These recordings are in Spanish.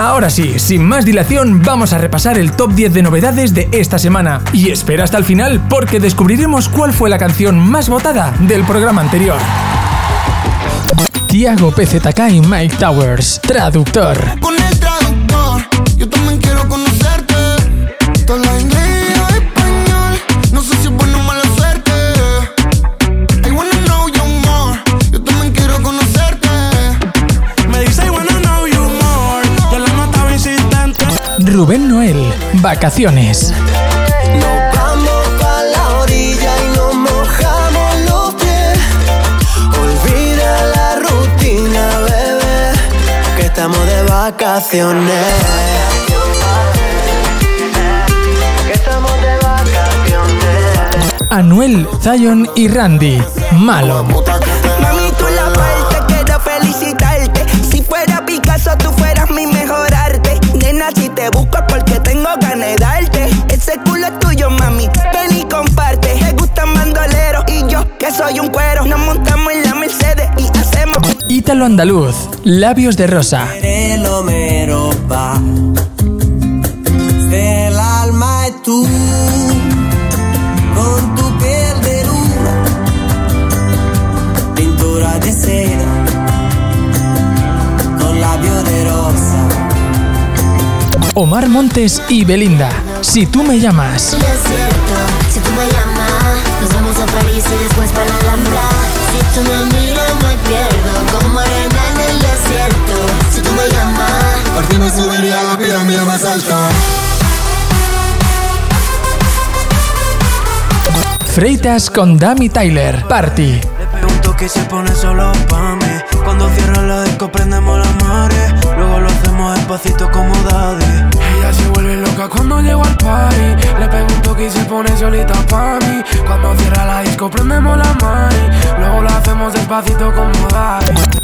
Ahora sí, sin más dilación, vamos a repasar el top 10 de novedades de esta semana. Y espera hasta el final porque descubriremos cuál fue la canción más votada del programa anterior. Tiago PZK y Mike Towers, traductor. Con el traductor, yo también quiero conocerte. Rubén Noel, vacaciones. Nos vamos pa' la orilla y nos mojamos los pies. Olvida la rutina, bebé, que estamos de vacaciones. Que estamos de vacaciones. Anuel, Zion y Randy, malo. Ítalo Andaluz, labios de rosa. el alma y tú. Con tu piel de luna. Pintura de seda con labios de rosa. Omar Montes y Belinda, si tú me llamas. Si tú me llamas, nos vamos a París y después para la Alhambra. Si tú me miras, Si tú me llamas, me subiría a la pirámide más alta. Freitas con Dami Tyler, Party. Le pregunto que se pone solo pa' mí. Cuando cierra la disco prendemos la mare. Luego lo hacemos despacito como daddy. Ella se vuelve loca cuando llego al party. Le pregunto que se pone solita pa' mí. Cuando cierra la disco prendemos la mare. Luego lo hacemos despacito como daddy.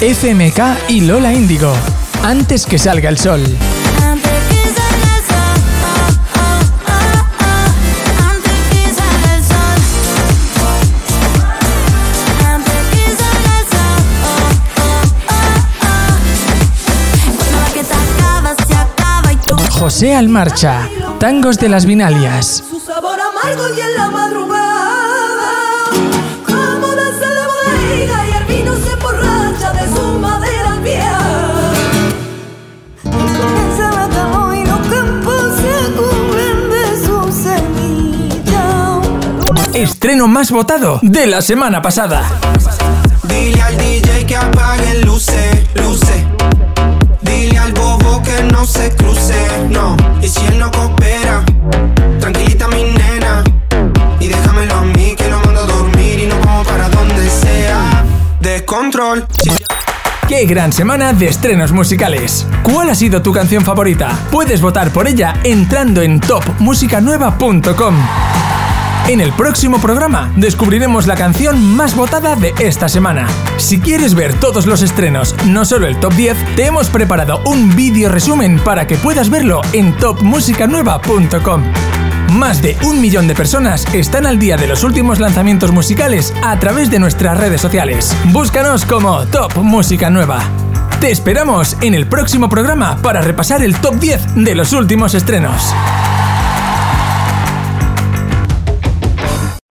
FMK y Lola Índigo, antes que salga el sol. El el el. José Almarcha, Tangos de las Vinalias. Su sabor amargo y en Estreno más votado de la semana pasada. Dile al DJ que apague luces, luces. Dile al bobo que no se cruce, no. Y si él no coopera, tranquilita mi nena. Y déjamelo a mí que lo mando a dormir y no vamos para donde sea. Descontrol. ¡Qué gran semana de estrenos musicales! ¿Cuál ha sido tu canción favorita? Puedes votar por ella entrando en topmusicanueva.com. En el próximo programa descubriremos la canción más votada de esta semana. Si quieres ver todos los estrenos, no solo el top 10, te hemos preparado un vídeo resumen para que puedas verlo en topmusicanueva.com. Más de un millón de personas están al día de los últimos lanzamientos musicales a través de nuestras redes sociales. Búscanos como Top Música Nueva. Te esperamos en el próximo programa para repasar el top 10 de los últimos estrenos.